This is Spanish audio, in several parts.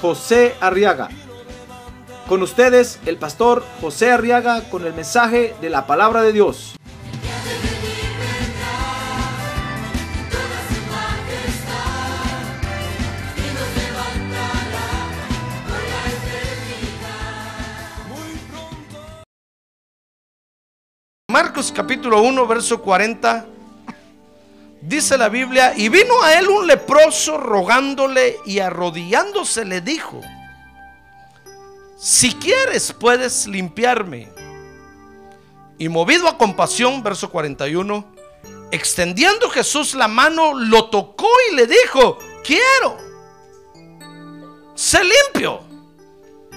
José Arriaga. Con ustedes, el pastor José Arriaga con el mensaje de la palabra de Dios. Marcos capítulo 1, verso 40, dice la Biblia, y vino a él un leproso rogándole y arrodillándose le dijo, si quieres puedes limpiarme. Y movido a compasión, verso 41, extendiendo Jesús la mano, lo tocó y le dijo, quiero, sé limpio.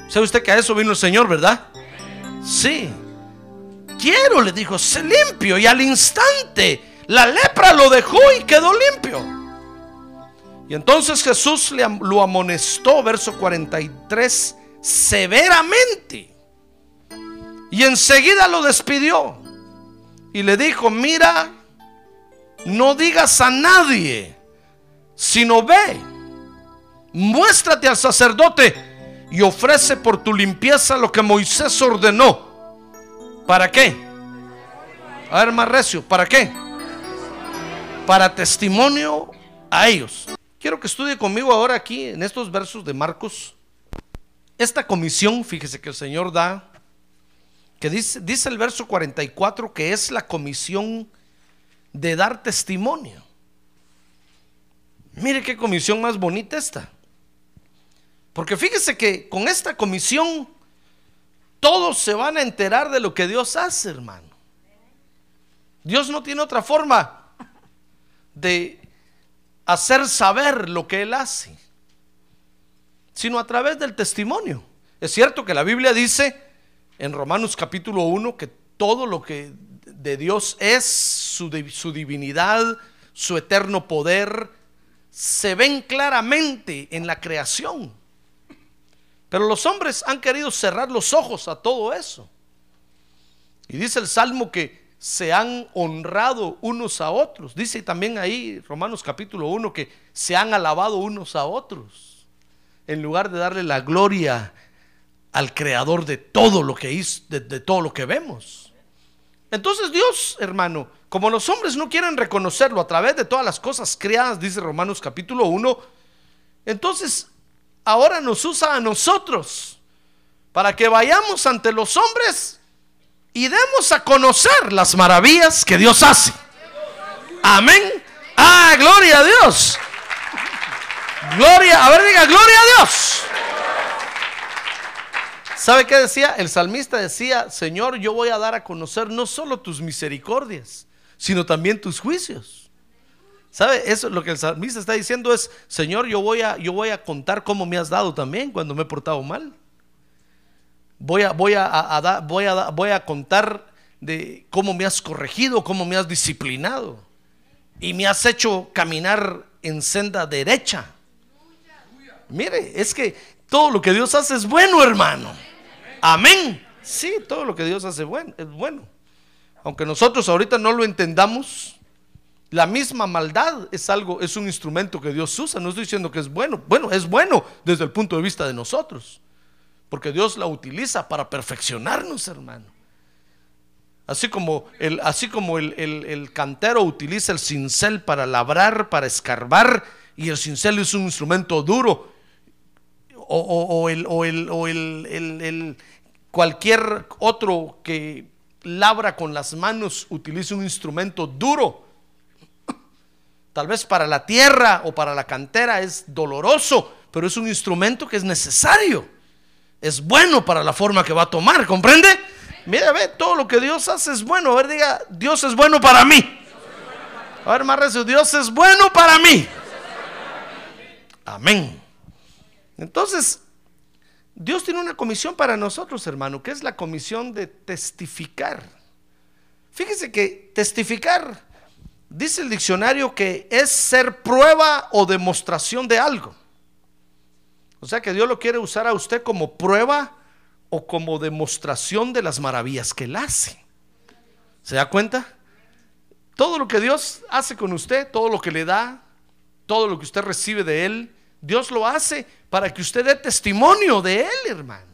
¿Sabe usted que a eso vino el Señor, verdad? Sí. Quiero, le dijo, sé limpio. Y al instante la lepra lo dejó y quedó limpio. Y entonces Jesús lo amonestó, verso 43, severamente. Y enseguida lo despidió. Y le dijo, mira, no digas a nadie, sino ve, muéstrate al sacerdote y ofrece por tu limpieza lo que Moisés ordenó. ¿Para qué? A ver, más recio, ¿para qué? Para testimonio a ellos. Quiero que estudie conmigo ahora aquí en estos versos de Marcos. Esta comisión, fíjese que el Señor da, que dice, dice el verso 44 que es la comisión de dar testimonio. Mire qué comisión más bonita esta. Porque fíjese que con esta comisión todos se van a enterar de lo que Dios hace, hermano. Dios no tiene otra forma de hacer saber lo que Él hace, sino a través del testimonio. Es cierto que la Biblia dice en Romanos capítulo 1 que todo lo que de Dios es, su, su divinidad, su eterno poder, se ven claramente en la creación. Pero los hombres han querido cerrar los ojos a todo eso. Y dice el Salmo que se han honrado unos a otros. Dice también ahí Romanos capítulo 1 que se han alabado unos a otros. En lugar de darle la gloria al creador de todo lo que hizo, de, todo lo que vemos. Entonces Dios, hermano, como los hombres no quieren reconocerlo a través de todas las cosas creadas, dice Romanos capítulo 1, entonces ahora nos usa a nosotros para que vayamos ante los hombres y demos a conocer las maravillas que Dios hace. Amén. Ah, gloria a Dios. Gloria, a ver, diga, gloria a Dios. ¿Sabe qué decía? El salmista decía, Señor, yo voy a dar a conocer no solo tus misericordias, sino también tus juicios. ¿Sabe? Eso lo que el salmista está diciendo es, Señor, yo voy a, yo voy a contar cómo me has dado también cuando me he portado mal. Voy a, voy a, voy a, voy a contar de cómo me has corregido, cómo me has disciplinado y me has hecho caminar en senda derecha. Mire, es que todo lo que Dios hace es bueno, hermano. Amén. Sí, todo lo que Dios hace bueno, es bueno. Aunque nosotros ahorita no lo entendamos, la misma maldad es algo, es un instrumento que Dios usa. No estoy diciendo que es bueno. Bueno, es bueno desde el punto de vista de nosotros. Porque Dios la utiliza para perfeccionarnos, hermano. Así como el, así como el, el cantero utiliza el cincel para labrar, para escarbar, y el cincel es un instrumento duro. O, o, el, o, el, o el, el, cualquier otro que labra con las manos utiliza un instrumento duro Tal vez para la tierra o para la cantera es doloroso, pero es un instrumento que es necesario. Es bueno para la forma que va a tomar, ¿comprende? Mira, ve, todo lo que Dios hace es bueno. A ver, diga, Dios es bueno para mí. A ver, más recio, Dios es bueno para mí. Amén. Entonces, Dios tiene una comisión para nosotros, hermano, que es la comisión de testificar. Fíjese que testificar, dice el diccionario que es ser prueba o demostración de algo. O sea que Dios lo quiere usar a usted como prueba o como demostración de las maravillas que él hace. ¿Se da cuenta? Todo lo que Dios hace con usted, todo lo que le da, todo lo que usted recibe de él, Dios lo hace para que usted dé testimonio de él, hermano.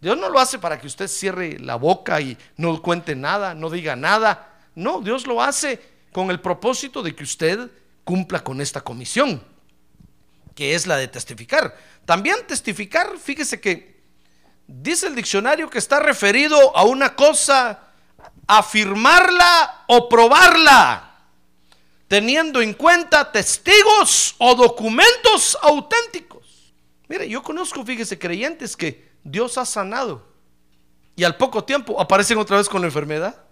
Dios no lo hace para que usted cierre la boca y no cuente nada, no diga nada. No, Dios lo hace con el propósito de que usted cumpla con esta comisión, que es la de testificar. También testificar, fíjese que dice el diccionario que está referido a una cosa, afirmarla o probarla teniendo en cuenta testigos o documentos auténticos. Mire, yo conozco, fíjese, creyentes que Dios ha sanado y al poco tiempo aparecen otra vez con la enfermedad.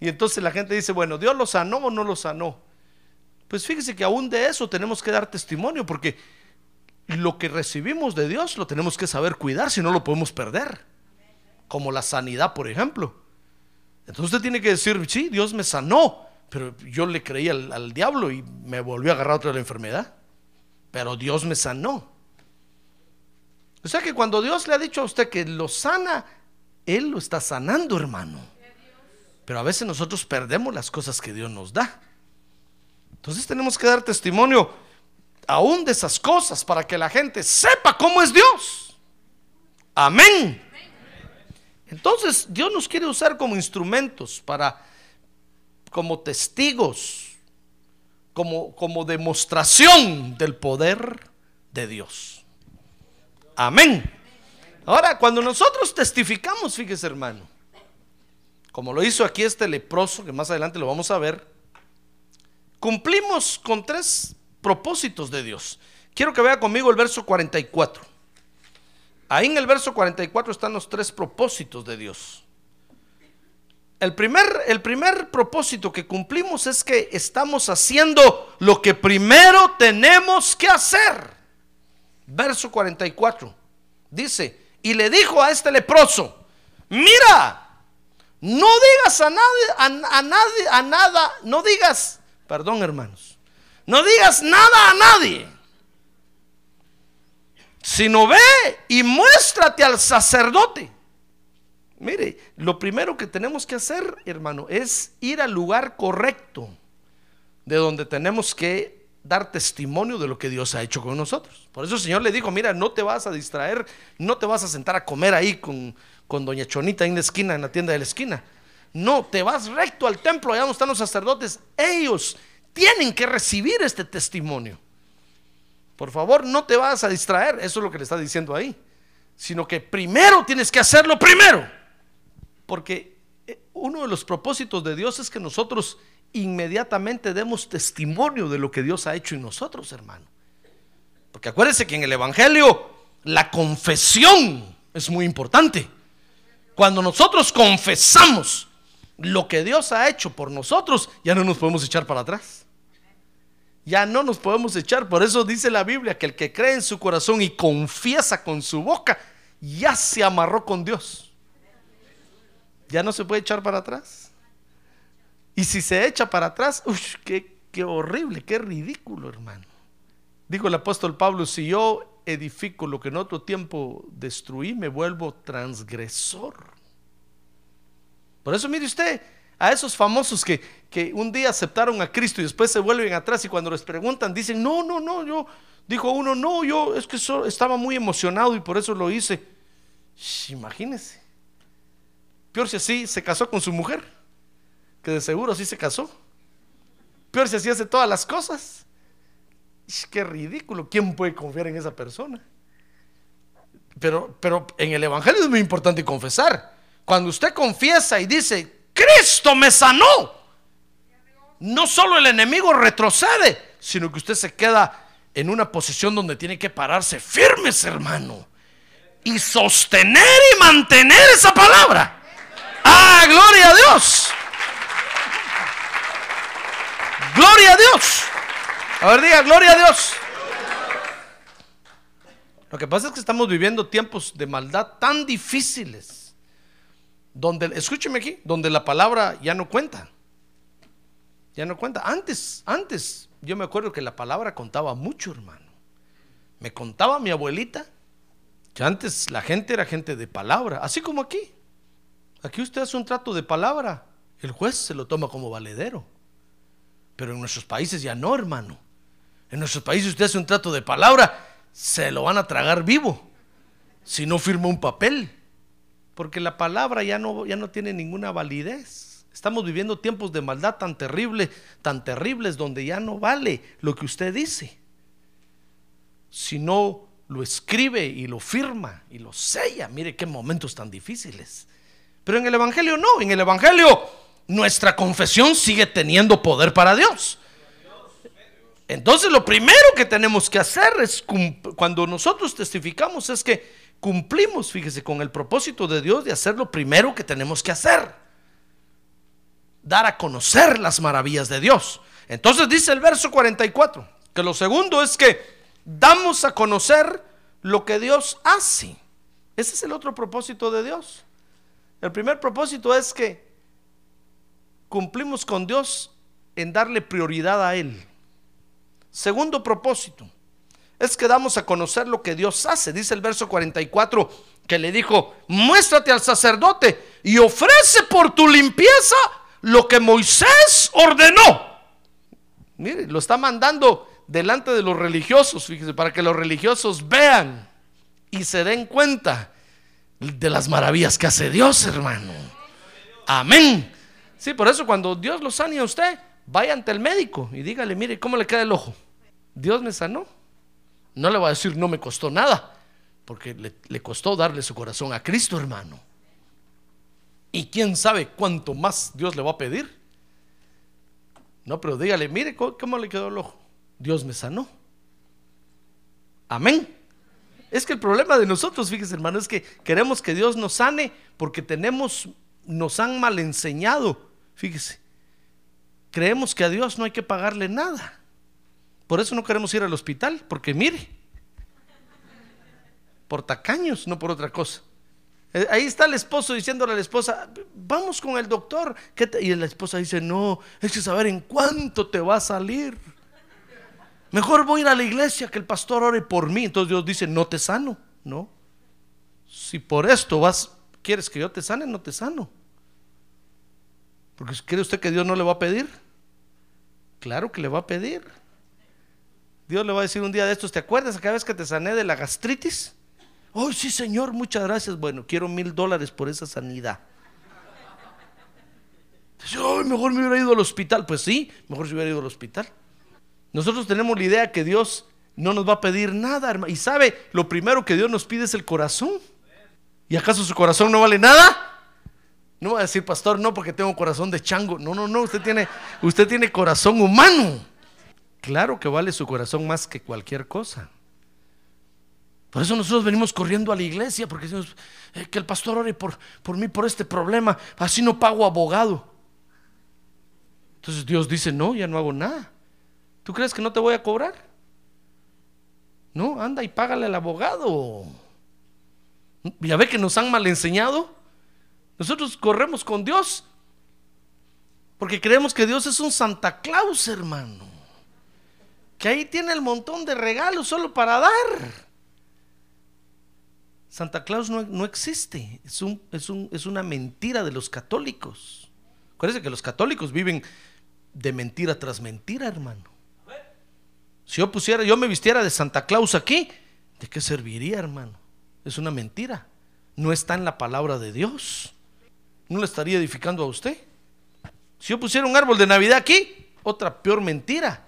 Y entonces la gente dice, bueno, Dios lo sanó o no lo sanó. Pues fíjese que aún de eso tenemos que dar testimonio porque lo que recibimos de Dios lo tenemos que saber cuidar, si no lo podemos perder. Como la sanidad, por ejemplo. Entonces usted tiene que decir, sí, Dios me sanó, pero yo le creí al, diablo y me volvió a agarrar otra la enfermedad. Pero Dios me sanó. O sea que cuando Dios le ha dicho a usted que lo sana, Él lo está sanando, hermano. Pero a veces nosotros perdemos las cosas que Dios nos da. Entonces tenemos que dar testimonio aún de esas cosas para que la gente sepa cómo es Dios. Amén. Entonces Dios nos quiere usar como instrumentos para como testigos, como, como demostración del poder de Dios. Amén. Ahora, cuando nosotros testificamos, fíjese hermano, como lo hizo aquí este leproso, que más adelante lo vamos a ver, cumplimos con tres propósitos de Dios. Quiero que vea conmigo el verso 44. Ahí en el verso 44 están los tres propósitos de Dios. El primer, el primer propósito que cumplimos es que estamos haciendo lo que primero tenemos que hacer. Verso 44. Dice, y le dijo a este leproso, mira, no digas a nadie, a, nadie, a nada, no digas, perdón hermanos, no digas nada a nadie, sino ve y muéstrate al sacerdote Mire, lo primero que tenemos que hacer, hermano, es ir al lugar correcto de donde tenemos que dar testimonio de lo que Dios ha hecho con nosotros. Por eso el Señor le dijo, mira, no te vas a distraer, no te vas a sentar a comer ahí con, con doña Chonita en la esquina, en la tienda de la esquina. No, te vas recto al templo, allá donde están los sacerdotes. Ellos tienen que recibir este testimonio. Por favor, no te vas a distraer, eso es lo que le está diciendo ahí. Sino que primero tienes que hacerlo primero. Porque eh, uno de los propósitos de Dios es que nosotros inmediatamente demos testimonio de lo que Dios ha hecho en nosotros, hermano. Porque acuérdense que en el Evangelio la confesión es muy importante. Cuando nosotros confesamos lo que Dios ha hecho por nosotros, ya no nos podemos echar para atrás. Ya no nos podemos echar. Por eso dice la Biblia que el que cree en su corazón y confiesa con su boca, ya se amarró con Dios ya no se puede echar para atrás. Y si se echa para atrás, uff, qué, qué horrible, qué ridículo, hermano. Dijo el apóstol Pablo, si yo edifico lo que en otro tiempo destruí, me vuelvo transgresor. Por eso mire usted a esos famosos que, que un día aceptaron a Cristo y después se vuelven atrás y cuando les preguntan dicen, no, no, no, yo, dijo uno, no, yo es que estaba muy emocionado y por eso lo hice. imagínense. Peor si así se casó con su mujer, que de seguro sí se casó. Peor si así hace todas las cosas. Qué ridículo. ¿Quién puede confiar en esa persona? Pero, pero en el Evangelio es muy importante confesar. Cuando usted confiesa y dice, Cristo me sanó, no solo el enemigo retrocede, sino que usted se queda en una posición donde tiene que pararse firmes, hermano, y sostener y mantener esa palabra. ¡Ah, gloria a Dios! ¡Gloria a Dios! A ver, diga, gloria a Dios. Lo que pasa es que estamos viviendo tiempos de maldad tan difíciles, donde, escúcheme aquí, donde la palabra ya no cuenta. Ya no cuenta. Antes, antes, yo me acuerdo que la palabra contaba mucho, hermano. Me contaba mi abuelita que antes la gente era gente de palabra, así como aquí. Aquí usted hace un trato de palabra, el juez se lo toma como valedero. Pero en nuestros países ya no, hermano. En nuestros países usted hace un trato de palabra, se lo van a tragar vivo si no firma un papel. Porque la palabra ya no, ya no tiene ninguna validez. Estamos viviendo tiempos de maldad tan terribles, tan terribles, donde ya no vale lo que usted dice. Si no lo escribe y lo firma y lo sella, mire qué momentos tan difíciles. Pero en el Evangelio no, en el Evangelio nuestra confesión sigue teniendo poder para Dios. Entonces lo primero que tenemos que hacer es, cuando nosotros testificamos, es que cumplimos, fíjese, con el propósito de Dios de hacer lo primero que tenemos que hacer. Dar a conocer las maravillas de Dios. Entonces dice el verso 44, que lo segundo es que damos a conocer lo que Dios hace. Ese es el otro propósito de Dios. El primer propósito es que cumplimos con Dios en darle prioridad a Él. Segundo propósito es que damos a conocer lo que Dios hace. Dice el verso 44 que le dijo, muéstrate al sacerdote y ofrece por tu limpieza lo que Moisés ordenó. Mire, lo está mandando delante de los religiosos, fíjese, para que los religiosos vean y se den cuenta de las maravillas que hace Dios, hermano. Amén. Sí, por eso cuando Dios lo sane a usted, vaya ante el médico y dígale, mire, ¿cómo le queda el ojo? Dios me sanó. No le va a decir no me costó nada, porque le, costó darle su corazón a Cristo, hermano. Y quién sabe cuánto más Dios le va a pedir. No, pero dígale, mire cómo le quedó el ojo. Dios me sanó. Amén. Es que el problema de nosotros, fíjese hermano, es que queremos que Dios nos sane porque tenemos, nos han mal enseñado. Fíjese, creemos que a Dios no hay que pagarle nada. Por eso no queremos ir al hospital, porque mire, por tacaños, no por otra cosa. Eh, ahí está el esposo diciéndole a la esposa, vamos con el doctor. Y la esposa dice, no, es que saber en cuánto te va a salir. Mejor voy a ir a la iglesia que el pastor ore por mí. Entonces Dios dice, no te sano. No. Si por esto vas, quieres que yo te sane, no te sano. Porque ¿cree usted que Dios no le va a pedir? Claro que le va a pedir. Dios le va a decir un día de estos, ¿te acuerdas cada vez que te sané de la gastritis? Oh, sí, Señor, muchas gracias. Bueno, quiero mil dólares por esa sanidad. Dice, mejor me hubiera ido al hospital. Pues sí, mejor se hubiera ido al hospital. Nosotros tenemos la idea que Dios no nos va a pedir nada, hermano. Y sabe, lo primero que Dios nos pide es el corazón. ¿Y acaso su corazón no vale nada? No va a decir, pastor, no, porque tengo corazón de chango. No, no, no, usted tiene, usted tiene corazón humano. Claro que vale su corazón más que cualquier cosa. Por eso nosotros venimos corriendo a la iglesia, porque decimos eh, que el pastor ore por, por mí, por este problema, así no pago abogado. Entonces Dios dice, no, ya no hago nada. ¿Tú crees que no te voy a cobrar? No, anda y págale al abogado. Ya ve que nos han mal enseñado. Nosotros corremos con Dios porque creemos que Dios es un Santa Claus, hermano que ahí tiene el montón de regalos solo para dar. Santa Claus no, existe, es, un, es, un, es, una mentira de los católicos. Acuérdense que los católicos viven de mentira tras mentira, hermano. Si yo pusiera, yo me vistiera de Santa Claus aquí, ¿de qué serviría, hermano? Es una mentira. No está en la palabra de Dios. No le estaría edificando a usted. Si yo pusiera un árbol de Navidad aquí, otra peor mentira.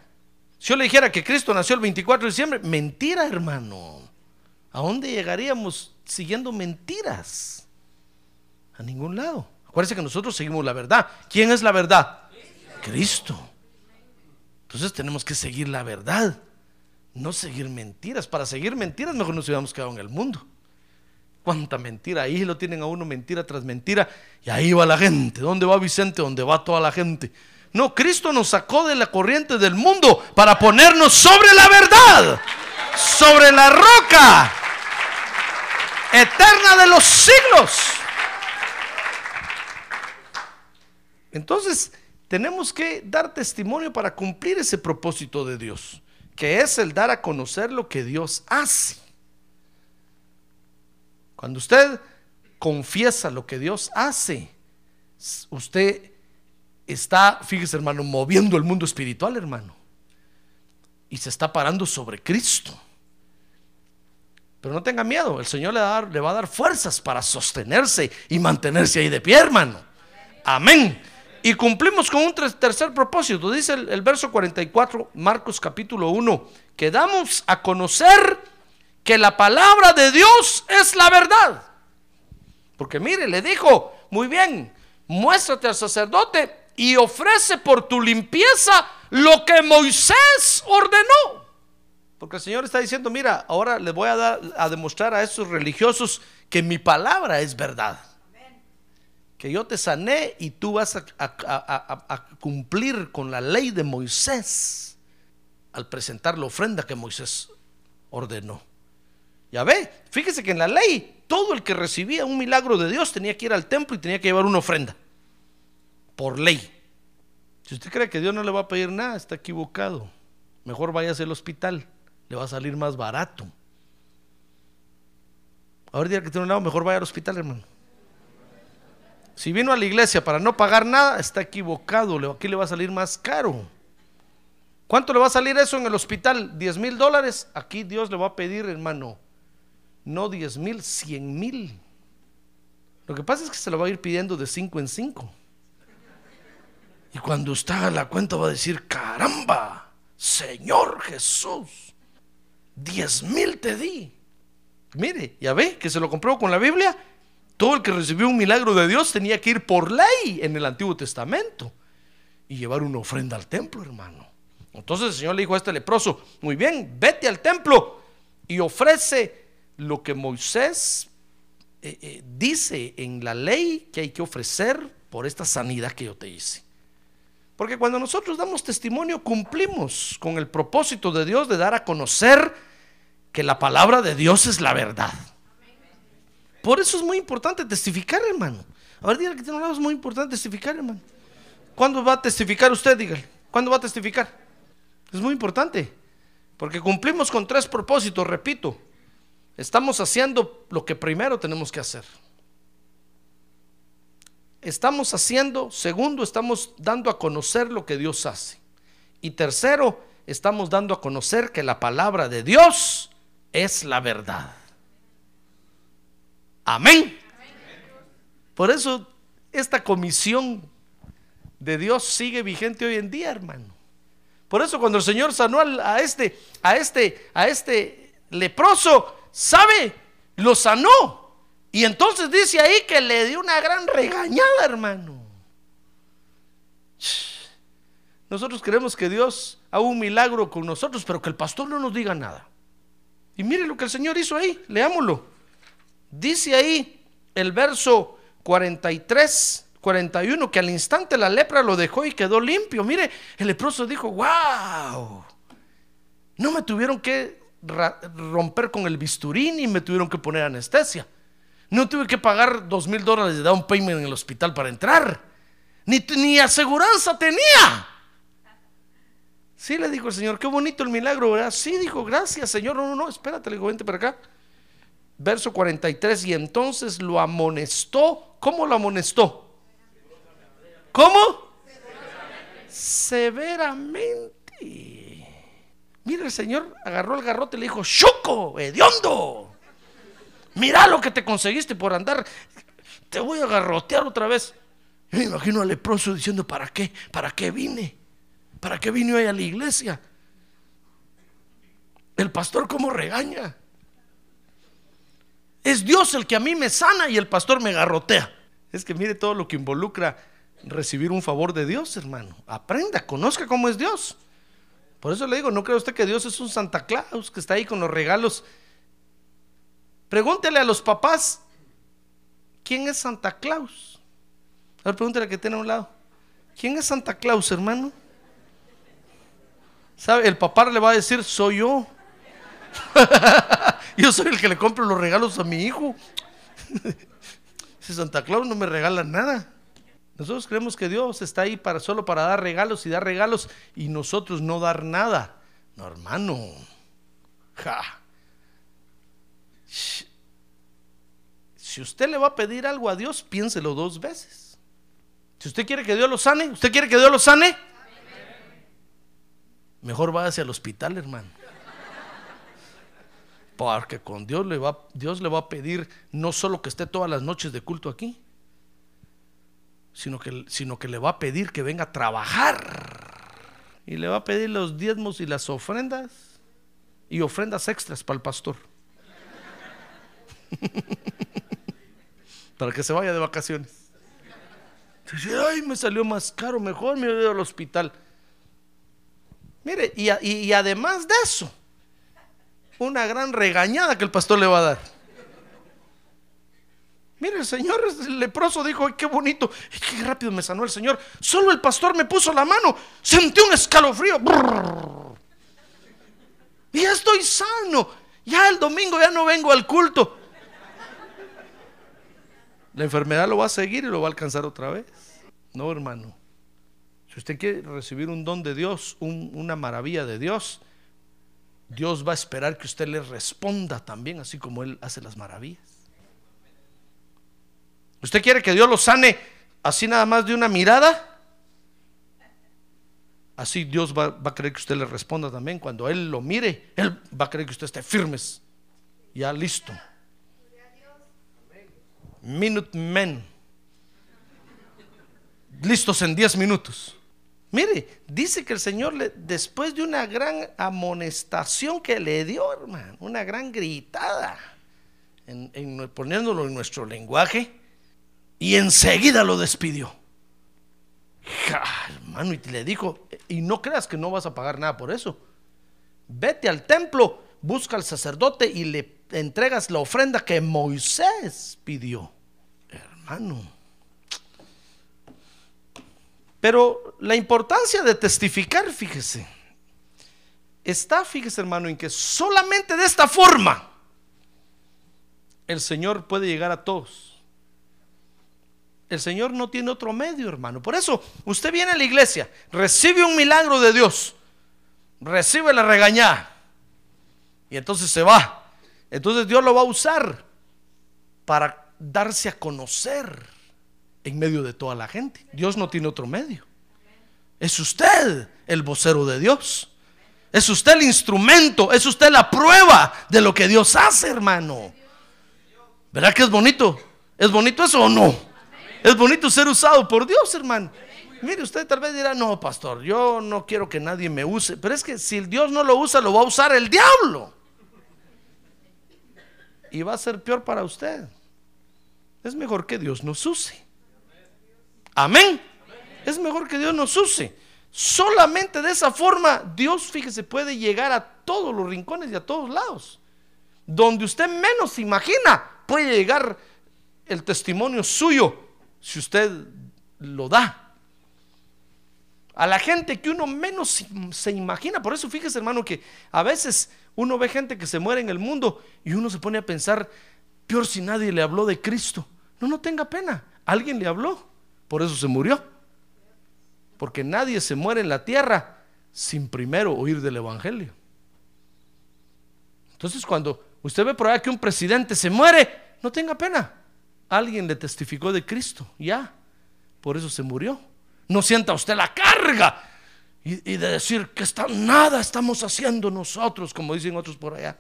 Si yo le dijera que Cristo nació el 24 de diciembre, mentira, hermano. ¿A dónde llegaríamos siguiendo mentiras? A ningún lado. Acuérdense que nosotros seguimos la verdad. ¿Quién es la verdad? Cristo. Entonces tenemos que seguir la verdad, no seguir mentiras. Para seguir mentiras, mejor nos hubiéramos quedado en el mundo. Cuánta mentira, ahí lo tienen a uno mentira tras mentira, y ahí va la gente. ¿Dónde va Vicente? ¿Dónde va toda la gente? No, Cristo nos sacó de la corriente del mundo para ponernos sobre la verdad, sobre la roca. eterna de los siglos. Entonces, tenemos que dar testimonio para cumplir ese propósito de Dios, que es el dar a conocer lo que Dios hace. Cuando usted confiesa lo que Dios hace, usted está, fíjese hermano, moviendo el mundo espiritual, hermano. Y se está parando sobre Cristo. Pero no tenga miedo, el Señor le, va a dar fuerzas para sostenerse y mantenerse ahí de pie, hermano. Amén. Y cumplimos con un tercer propósito. Dice el, el, verso 44, Marcos capítulo 1, que damos a conocer que la palabra de Dios es la verdad. Porque mire, le dijo, muy bien, muéstrate al sacerdote y ofrece por tu limpieza lo que Moisés ordenó. Porque el Señor está diciendo, mira, ahora les voy a dar a demostrar a estos religiosos que mi palabra es verdad. Que yo te sané y tú vas a, a, cumplir con la ley de Moisés al presentar la ofrenda que Moisés ordenó. Ya ve, fíjese que en la ley todo el que recibía un milagro de Dios tenía que ir al templo y tenía que llevar una ofrenda. Por ley. Si usted cree que Dios no le va a pedir nada, está equivocado. Mejor váyase al hospital le va a salir más barato. Ahora que tiene un lado, mejor vaya al hospital, hermano. Si vino a la iglesia para no pagar nada, está equivocado. Aquí le va a salir más caro. ¿Cuánto le va a salir eso en el hospital? ¿10 mil dólares? Aquí Dios le va a pedir, hermano, no 10 mil, 100 mil. Lo que pasa es que se lo va a ir pidiendo de 5 en 5. Y cuando usted haga la cuenta va a decir, caramba, Señor Jesús. Diez mil te di. Mire, ya ve que se lo compró con la Biblia. Todo el que recibió un milagro de Dios tenía que ir por ley en el Antiguo Testamento y llevar una ofrenda al templo, hermano. Entonces el Señor le dijo a este leproso, muy bien, vete al templo y ofrece lo que Moisés eh, eh, dice en la ley que hay que ofrecer por esta sanidad que yo te hice. Porque cuando nosotros damos testimonio cumplimos con el propósito de Dios de dar a conocer que la palabra de Dios es la verdad. Por eso es muy importante testificar, hermano. A ver, dígale que tiene un lado, muy importante testificar, hermano. ¿Cuándo va a testificar usted? Dígale. ¿Cuándo va a testificar? Es muy importante. Porque cumplimos con tres propósitos, repito. Estamos haciendo lo que primero tenemos que hacer. Estamos haciendo, segundo, estamos dando a conocer lo que Dios hace. Y tercero, estamos dando a conocer que la palabra de Dios es la verdad. Amén. Por eso esta comisión de Dios sigue vigente hoy en día, hermano. Por eso cuando el Señor sanó a este, a este, a este leproso, ¿sabe? Lo sanó. Y entonces dice ahí que le dio una gran regañada, hermano. Nosotros queremos que Dios haga un milagro con nosotros, pero que el pastor no nos diga nada. Y mire lo que el Señor hizo ahí, leámoslo. Dice ahí el verso 43, 41, que al instante la lepra lo dejó y quedó limpio. Mire, el leproso dijo, wow, no me tuvieron que romper con el bisturí ni me tuvieron que poner anestesia. No tuve que pagar dos mil dólares de down payment en el hospital para entrar. Ni, ni aseguranza tenía. Sí, le dijo el Señor, qué bonito el milagro, ¿verdad? Sí, dijo, gracias, Señor. No, no, no, espérate, le dijo, vente para acá. Verso 43, y entonces lo amonestó. ¿Cómo lo amonestó? ¿Cómo? Severamente. Mira, el Señor agarró el garrote y le dijo, Chuco, hediondo. Mira lo que te conseguiste por andar. Te voy a garrotear otra vez. me imagino al leproso diciendo, ¿para qué? ¿Para qué vine? ¿Para qué vino hoy a la iglesia? El pastor cómo regaña. Es Dios el que a mí me sana y el pastor me garrotea. Es que mire todo lo que involucra recibir un favor de Dios, hermano. Aprenda, conozca cómo es Dios. Por eso le digo, no cree usted que Dios es un Santa Claus que está ahí con los regalos. Pregúntele a los papás, ¿quién es Santa Claus? A ver, pregúntele a que tiene a un lado. ¿Quién es Santa Claus, hermano? ¿Sabe? El papá le va a decir, soy yo. Yo soy el que le compro los regalos a mi hijo. Si Santa Claus no me regala nada. Nosotros creemos que Dios está ahí para solo para dar regalos y dar regalos y nosotros no dar nada. No, hermano. Ja. Si usted le va a pedir algo a Dios, piénselo dos veces. Si usted quiere que Dios lo sane, ¿usted quiere que Dios lo sane? Mejor váyase al hospital, hermano. Porque con Dios le va, Dios le va a pedir no solo que esté todas las noches de culto aquí, sino que, sino que le va a pedir que venga a trabajar. Y le va a pedir los diezmos y las ofrendas y ofrendas extras para el pastor. para que se vaya de vacaciones. Ay, me salió más caro, mejor me voy al hospital. Mire, y, además de eso, una gran regañada que el pastor le va a dar. Mire, el señor leproso dijo, Ay, qué bonito, qué rápido me sanó el Señor. Solo el pastor me puso la mano, sentí un escalofrío. Y ya estoy sano. Ya el domingo ya no vengo al culto. La enfermedad lo va a seguir y lo va a alcanzar otra vez. No, hermano. Si usted quiere recibir un don de Dios, una maravilla de Dios, Dios va a esperar que usted le responda también, así como Él hace las maravillas. ¿Usted quiere que Dios lo sane así nada más de una mirada? Así Dios va, a querer que usted le responda también. Cuando Él lo mire, Él va a querer que usted esté firmes, ya listo. Minute men. Listos en 10 minutos. Mire, dice que el Señor, le, después de una gran amonestación que le dio, hermano, una gran gritada, en, poniéndolo en nuestro lenguaje, y enseguida lo despidió. hermano, y le dijo, y no creas que no vas a pagar nada por eso. Vete al templo, busca al sacerdote y le entregas la ofrenda que Moisés pidió. Hermano. Pero la importancia de testificar, fíjese, está, fíjese hermano, en que solamente de esta forma el Señor puede llegar a todos. El Señor no tiene otro medio, hermano. Por eso usted viene a la iglesia, recibe un milagro de Dios, recibe la regañada y entonces se va. Entonces Dios lo va a usar para darse a conocer en medio de toda la gente. Dios no tiene otro medio. Es usted el vocero de Dios. Es usted el instrumento, es usted la prueba de lo que Dios hace, hermano. ¿Verdad que es bonito? ¿Es bonito eso o no? Es bonito ser usado por Dios, hermano. Mire, usted tal vez dirá, no, pastor, yo no quiero que nadie me use. Pero es que si Dios no lo usa, lo va a usar el diablo. Y va a ser peor para usted. Es mejor que Dios nos use. Amén. Es mejor que Dios nos use. Solamente de esa forma Dios, fíjese, puede llegar a todos los rincones y a todos lados. Donde usted menos se imagina, puede llegar el testimonio suyo si usted lo da. A la gente que uno menos se imagina. Por eso fíjese, hermano, que a veces uno ve gente que se muere en el mundo y uno se pone a pensar, peor si nadie le habló de Cristo. No, no tenga pena. Alguien le habló. Por eso se murió. Porque nadie se muere en la tierra sin primero oír del Evangelio. Entonces cuando usted ve por ahí que un presidente se muere, no tenga pena. Alguien le testificó de Cristo, ya. Por eso se murió. No sienta usted la carga y, de decir que está, nada estamos haciendo nosotros, como dicen otros por allá.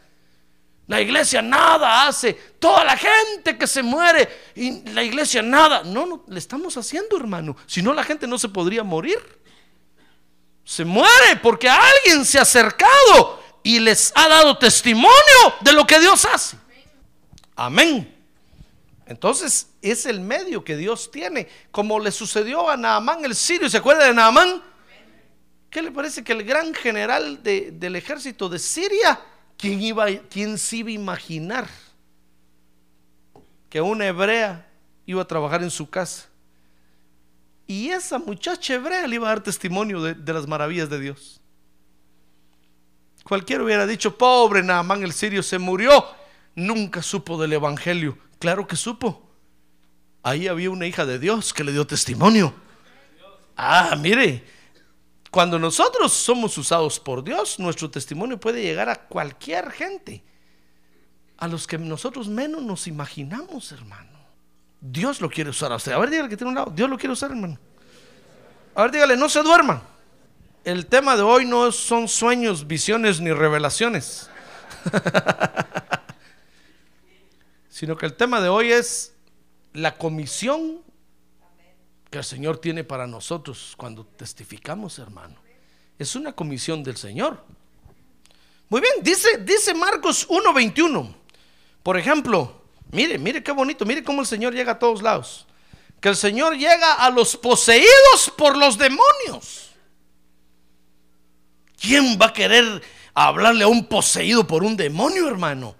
La iglesia nada hace. Toda la gente que se muere y la iglesia nada. No, no, le estamos haciendo, hermano. Si no, la gente no se podría morir. Se muere porque alguien se ha acercado y les ha dado testimonio de lo que Dios hace. Amén. Entonces es el medio que Dios tiene, como le sucedió a Naamán el sirio. ¿Se acuerda de Naamán? ¿Qué le parece que el gran general del ejército de Siria ¿Quién, iba, ¿Quién se iba a imaginar que una hebrea iba a trabajar en su casa? Y esa muchacha hebrea le iba a dar testimonio de, las maravillas de Dios. Cualquiera hubiera dicho, pobre Naamán el sirio se murió. nunca supo del Evangelio. Claro que supo. Ahí había una hija de Dios que le dio testimonio. Ah, mire, cuando nosotros somos usados por Dios, nuestro testimonio puede llegar a cualquier gente, a los que nosotros menos nos imaginamos, hermano. Dios lo quiere usar a usted. A ver, dígale que tiene un lado. Dios lo quiere usar, hermano. A ver, dígale, no se duerman. El tema de hoy no son sueños, visiones ni revelaciones, sino que el tema de hoy es la comisión que el Señor tiene para nosotros cuando testificamos, hermano. Es una comisión del Señor. Muy bien, dice, dice Marcos 1.21. Por ejemplo, mire, mire qué bonito, mire cómo el Señor llega a todos lados. Que el Señor llega a los poseídos por los demonios. ¿Quién va a querer hablarle a un poseído por un demonio, hermano?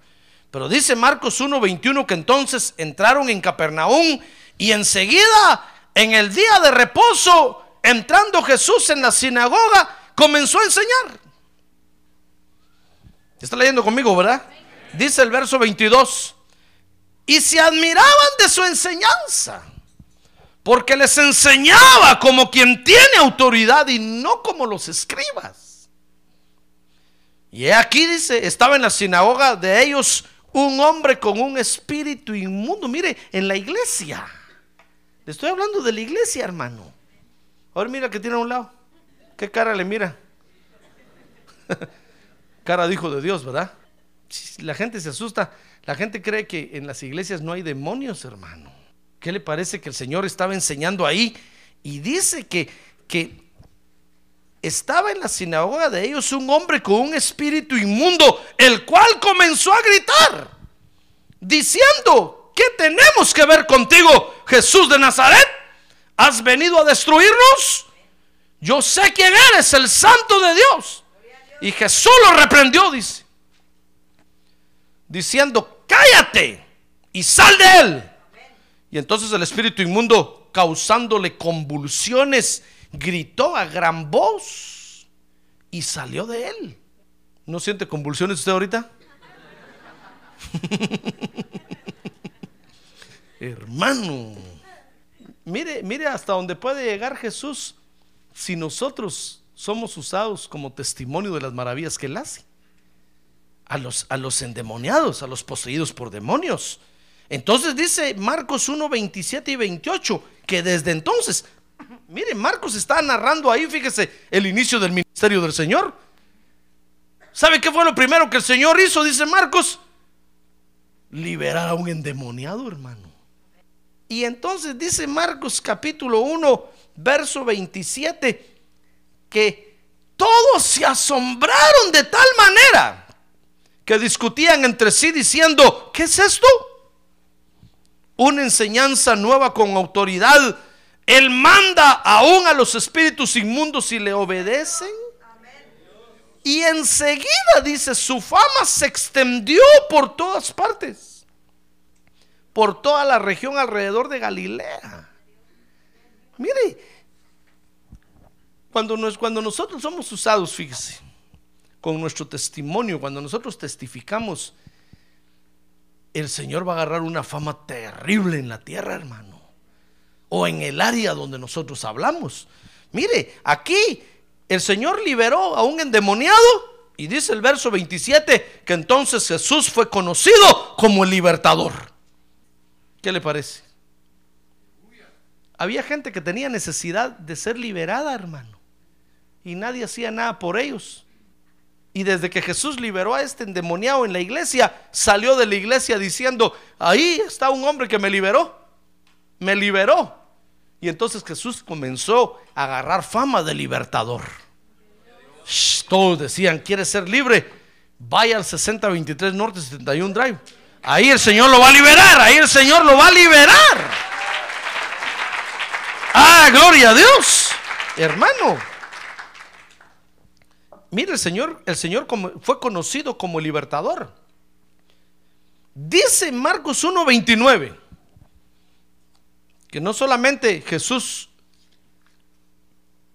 Pero dice Marcos 1.21 que entonces entraron en Capernaum y enseguida en el día de reposo, entrando Jesús en la sinagoga, comenzó a enseñar. Está leyendo conmigo, ¿verdad? Dice el verso 22. Y se admiraban de su enseñanza, porque les enseñaba como quien tiene autoridad y no como los escribas. Y aquí dice, estaba en la sinagoga de ellos un hombre con un espíritu inmundo. Mire, en la iglesia estoy hablando de la iglesia, hermano. Ahora mira que tiene a un lado. ¿Qué cara le mira? cara de hijo de Dios, ¿verdad? La gente se asusta. La gente cree que en las iglesias no hay demonios, hermano. ¿Qué le parece que el Señor estaba enseñando ahí? Y dice que, que estaba en la sinagoga de ellos un hombre con un espíritu inmundo, el cual comenzó a gritar, diciendo, ¿Qué tenemos que ver contigo, Jesús de Nazaret? ¿Has venido a destruirnos? Yo sé quién eres, el santo de Dios. Y Jesús lo reprendió, dice. Diciendo, cállate y sal de él. Y entonces el espíritu inmundo, causándole convulsiones, gritó a gran voz y salió de él. ¿No siente convulsiones usted ahorita? Hermano, mire, mire hasta dónde puede llegar Jesús si nosotros somos usados como testimonio de las maravillas que él hace. A los, a los endemoniados, a los poseídos por demonios. Entonces dice Marcos 1, 27 y 28, que desde entonces, mire, Marcos está narrando ahí, fíjese, el inicio del ministerio del Señor. ¿Sabe qué fue lo primero que el Señor hizo? Dice Marcos, liberar a un endemoniado, hermano. Y entonces dice Marcos capítulo 1, verso 27, que todos se asombraron de tal manera que discutían entre sí diciendo, ¿qué es esto? Una enseñanza nueva con autoridad. Él manda aún a los espíritus inmundos y le obedecen. Y enseguida dice, su fama se extendió por todas partes por toda la región alrededor de Galilea. Mire, cuando, cuando nosotros somos usados, fíjese, con nuestro testimonio, cuando nosotros testificamos, el Señor va a agarrar una fama terrible en la tierra, hermano. O en el área donde nosotros hablamos. Mire, aquí el Señor liberó a un endemoniado y dice el verso 27 que entonces Jesús fue conocido como el libertador. ¿Qué le parece? Había gente que tenía necesidad de ser liberada, hermano. Y nadie hacía nada por ellos. Y desde que Jesús liberó a este endemoniado en la iglesia, salió de la iglesia diciendo, ahí está un hombre que me liberó. Me liberó. Y entonces Jesús comenzó a agarrar fama de libertador. todos decían, ¿quieres ser libre? Vaya al 6023 Norte 71 Drive. Ahí el Señor lo va a liberar, ahí el Señor lo va a liberar. Ah, gloria a Dios, hermano. Mire, el Señor, el Señor fue conocido como libertador. Dice Marcos 1:29 que no solamente Jesús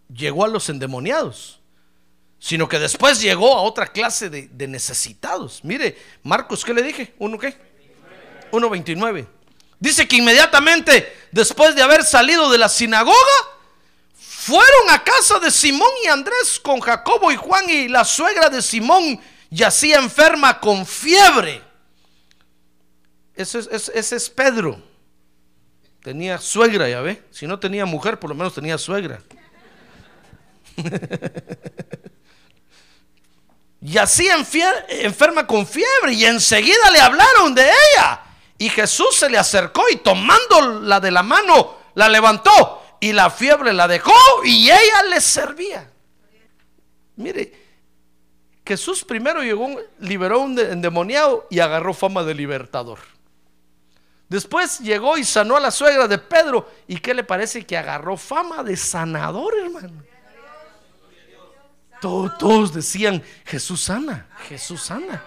llegó a los endemoniados, sino que después llegó a otra clase de, necesitados. Mire, Marcos, ¿qué le dije? ¿Uno qué? 1.29. Dice que inmediatamente después de haber salido de la sinagoga, fueron a casa de Simón y Andrés con Jacobo y Juan y la suegra de Simón yacía enferma con fiebre. Ese es, ese es Pedro. Tenía suegra, ya ve. Si no tenía mujer, por lo menos tenía suegra. Yacía enfie- enferma con fiebre y enseguida le hablaron de ella. Y Jesús se le acercó y tomándola de la mano, la levantó y la fiebre la dejó y ella le servía. Mire, Jesús primero llegó, liberó un de- endemoniado y agarró fama de libertador. Después llegó y sanó a la suegra de Pedro. ¿Y qué le parece que agarró fama de sanador, hermano? To- Todos decían, Jesús sana, Jesús sana.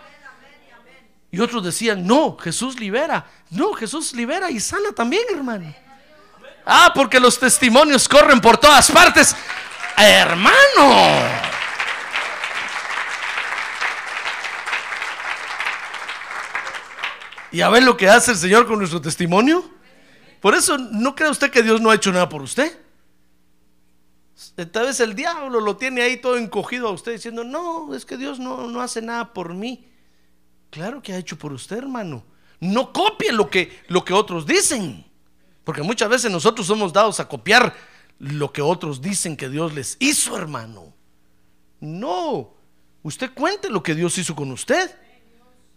Y otros decían, no, Jesús libera. No, Jesús libera y sana también, hermano. Ah, porque los testimonios corren por todas partes. Hermano. Y a ver lo que hace el Señor con nuestro testimonio. Por eso, ¿no cree usted que Dios no ha hecho nada por usted? Tal vez el diablo lo tiene ahí todo encogido a usted diciendo, no, es que Dios no, no hace nada por mí. Claro que ha hecho por usted, hermano. No copie lo que, lo que otros dicen. Porque muchas veces nosotros somos dados a copiar lo que otros dicen que Dios les hizo, hermano. No, usted cuente lo que Dios hizo con usted.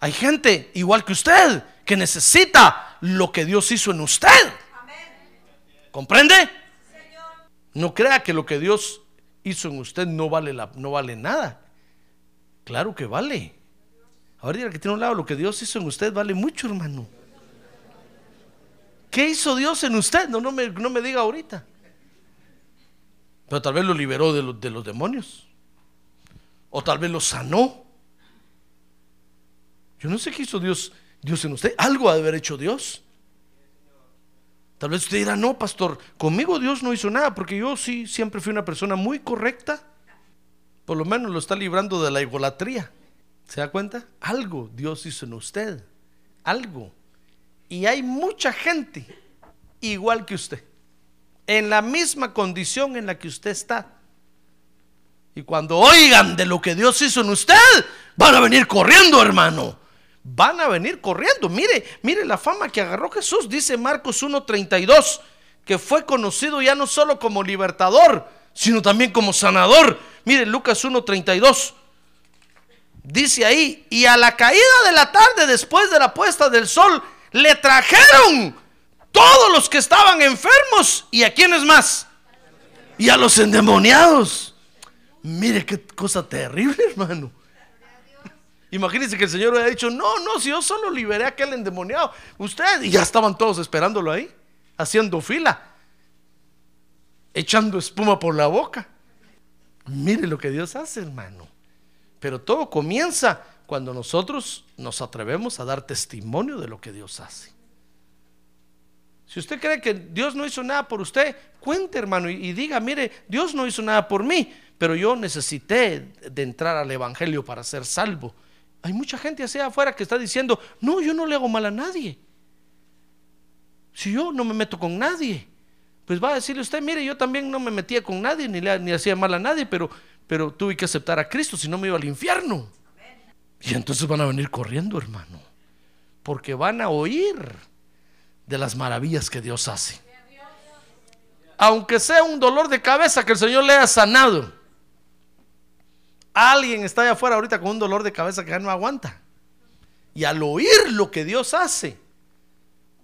Hay gente igual que usted que necesita lo que Dios hizo en usted. ¿Comprende? No crea que lo que Dios hizo en usted no vale, la, no vale nada. Claro que vale. Ahora diga que tiene un lado, lo que Dios hizo en usted vale mucho, hermano. ¿Qué hizo Dios en usted? No, no, me, no me diga ahorita. Pero tal vez lo liberó de los, de los demonios. O tal vez lo sanó. Yo no sé qué hizo Dios, Dios en usted. Algo ha de haber hecho Dios. Tal vez usted dirá, no, pastor, conmigo Dios no hizo nada, porque yo sí siempre fui una persona muy correcta. Por lo menos lo está librando de la idolatría. ¿Se da cuenta? Algo Dios hizo en usted. Algo. Y hay mucha gente igual que usted. En la misma condición en la que usted está. Y cuando oigan de lo que Dios hizo en usted, van a venir corriendo, hermano. Van a venir corriendo. Mire, mire la fama que agarró Jesús. Dice Marcos 1.32, que fue conocido ya no solo como libertador, sino también como sanador. Mire Lucas 1.32. Dice ahí, y a la caída de la tarde, después de la puesta del sol, le trajeron todos los que estaban enfermos. ¿Y a quiénes más? Y a los endemoniados. Mire qué cosa terrible, hermano. Imagínense que el Señor hubiera dicho, no, no, si yo solo liberé a aquel endemoniado, usted, y ya estaban todos esperándolo ahí, haciendo fila, echando espuma por la boca. Mire lo que Dios hace, hermano. Pero todo comienza cuando nosotros nos atrevemos a dar testimonio de lo que Dios hace. Si usted cree que Dios no hizo nada por usted, cuente, hermano, y, y diga, mire, Dios no hizo nada por mí, pero yo necesité de entrar al Evangelio para ser salvo. Hay mucha gente hacia afuera que está diciendo, no, yo no le hago mal a nadie. Si yo no me meto con nadie, pues va a decirle usted, mire, yo también no me metía con nadie, ni, le, ni hacía mal a nadie, pero, pero tuve que aceptar a Cristo, si no me iba al infierno. Y entonces van a venir corriendo, hermano, porque van a oír de las maravillas que Dios hace. Aunque sea un dolor de cabeza que el Señor le haya sanado. Alguien está allá afuera ahorita con un dolor de cabeza que ya no aguanta. Y al oír lo que Dios hace,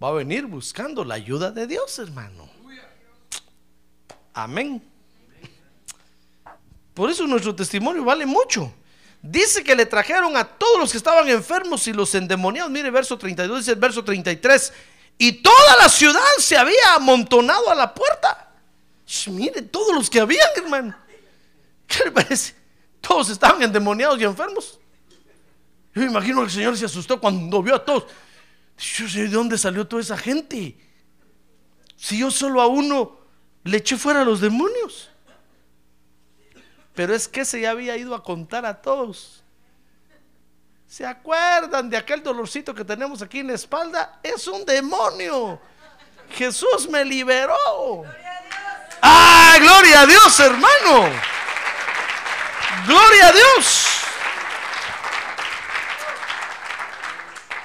va a venir buscando la ayuda de Dios, hermano. Amén. Por eso nuestro testimonio vale mucho. Dice que le trajeron a todos los que estaban enfermos y los endemoniados. Mire, verso 32, dice el verso 33. Y toda la ciudad se había amontonado a la puerta. Mire, todos los que habían, hermano. ¿Qué le parece? Todos estaban endemoniados y enfermos. Yo me imagino que el Señor se asustó cuando vio a todos. Yo sé de dónde salió toda esa gente. Si yo solo a uno le eché fuera a los demonios. Pero es que se ya había ido a contar a todos. ¿Se acuerdan de aquel dolorcito que tenemos aquí en la espalda? Es un demonio. Jesús me liberó. ¡Ah, gloria a Dios, hermano! ¡Gloria a Dios!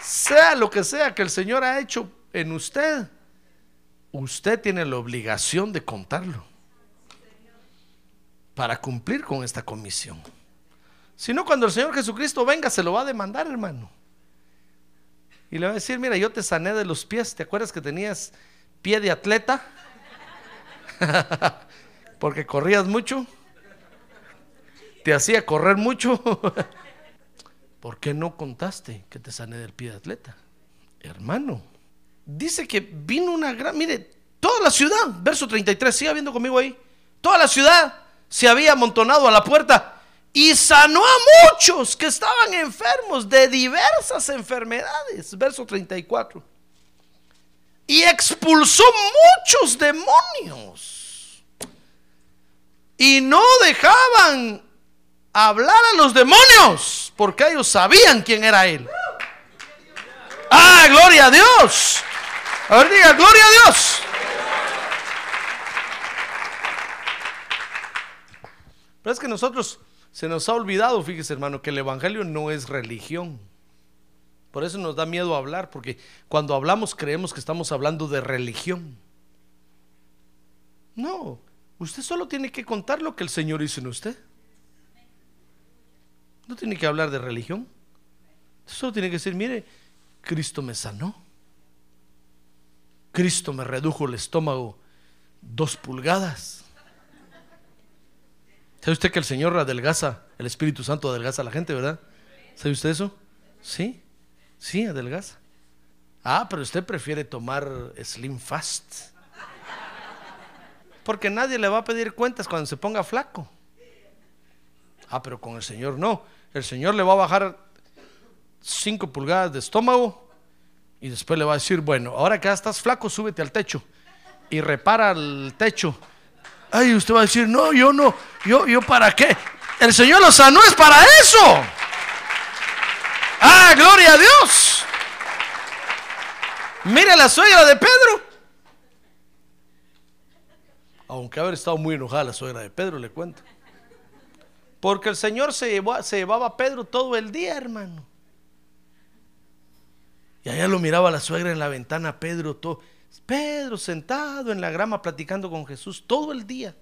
Sea lo que sea que el Señor ha hecho en usted, usted tiene la obligación de contarlo para cumplir con esta comisión. Si no, cuando el Señor Jesucristo venga, se lo va a demandar, hermano. Y le va a decir, mira, yo te sané de los pies. ¿Te acuerdas que tenías pie de atleta? Porque corrías mucho. Te hacía correr mucho. ¿Por qué no contaste que te sané del pie de atleta? Hermano, dice que vino una gran, mire, toda la ciudad, verso 33, siga viendo conmigo ahí, toda la ciudad se había amontonado a la puerta y sanó a muchos que estaban enfermos de diversas enfermedades, verso 34. Y expulsó muchos demonios. Y no dejaban hablar a los demonios, porque ellos sabían quién era él. Ah, gloria a Dios. A ver, diga, gloria a Dios. Pero es que nosotros se nos ha olvidado, fíjese hermano, que el Evangelio no es religión. Por eso nos da miedo hablar, porque cuando hablamos creemos que estamos hablando de religión. No, usted solo tiene que contar lo que el Señor hizo en usted. No tiene que hablar de religión. Solo tiene que decir, mire, Cristo me sanó. Cristo me redujo el estómago dos pulgadas. ¿Sabe usted que el Señor adelgaza, el Espíritu Santo adelgaza a la gente, verdad? ¿Sabe usted eso? Sí, sí, adelgaza. Ah, pero usted prefiere tomar Slim Fast. Porque nadie le va a pedir cuentas cuando se ponga flaco. Ah, pero con el Señor no. El Señor le va a bajar 5 pulgadas de estómago y después le va a decir, bueno, ahora que ya estás flaco, súbete al techo y repara el techo Ay, usted va a decir, no, yo no, yo, yo para qué. El Señor lo sanó es para eso. Ah, gloria a Dios. Mire la suegra de Pedro. Aunque haber estado muy enojada la suegra de Pedro, le cuento. Porque el Señor se, llevaba a Pedro todo el día, hermano. Y allá lo miraba la suegra en la ventana, Pedro, todo. Pedro sentado en la grama platicando con Jesús todo el día.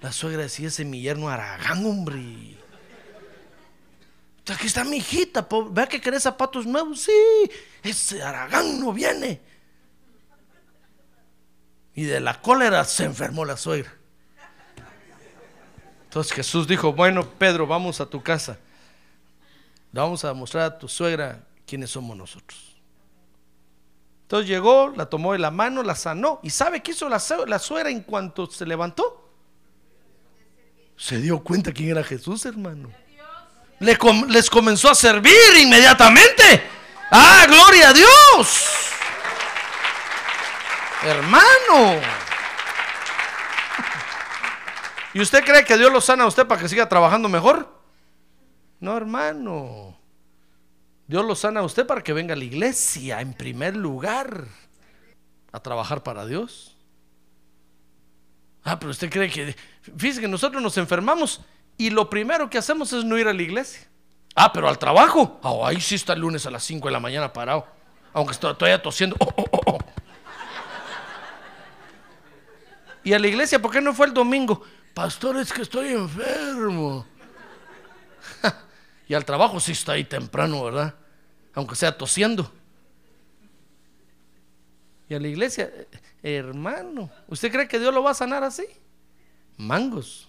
La suegra decía, ese mi yerno Aragán, hombre. Aquí está mi hijita, vea que querés zapatos nuevos. Sí, ese Aragán no viene. Y de la cólera se enfermó la suegra. Entonces Jesús dijo, bueno, Pedro, vamos a tu casa. vamos a mostrar a tu suegra quiénes somos nosotros. Entonces llegó, la tomó de la mano, la sanó. ¿Y sabe qué hizo la, suegra en cuanto se levantó? Se dio cuenta quién era Jesús, hermano. les comenzó a servir inmediatamente. ¡Ah, gloria a Dios! Hermano. ¿Y usted cree que Dios lo sana a usted para que siga trabajando mejor? No, hermano. Dios lo sana a usted para que venga a la iglesia en primer lugar a trabajar para Dios. Ah, pero usted cree que, fíjese que nosotros nos enfermamos y lo primero que hacemos es no ir a la iglesia. Ah, pero al trabajo. Ah, ahí sí está el lunes a las 5 de la mañana parado. Aunque estoy todavía tosiendo. Oh, oh, oh, y a la iglesia, ¿por qué no fue el domingo? Pastor, es que estoy enfermo. Y al trabajo sí está ahí temprano, ¿verdad? Aunque sea tosiendo. Y a la iglesia, hermano, ¿usted cree que Dios lo va a sanar así? Mangos.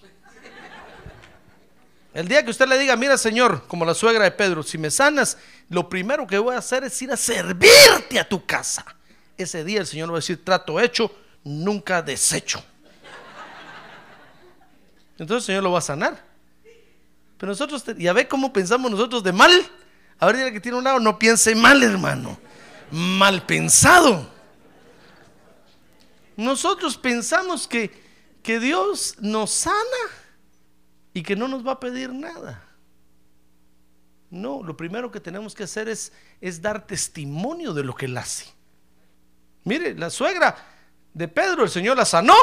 El día que usted le diga, mira Señor, como la suegra de Pedro, si me sanas, lo primero que voy a hacer es ir a servirte a tu casa. Ese día el Señor va a decir, trato hecho, nunca deshecho. Entonces el Señor lo va a sanar. Pero nosotros, ya ve cómo pensamos nosotros de mal. A ver, el que tiene un lado, no piense mal, hermano. Mal pensado. Nosotros pensamos que, que Dios nos sana y que no nos va a pedir nada. No, lo primero que tenemos que hacer es, es dar testimonio de lo que Él hace. Mire, la suegra de Pedro, el Señor la sanó.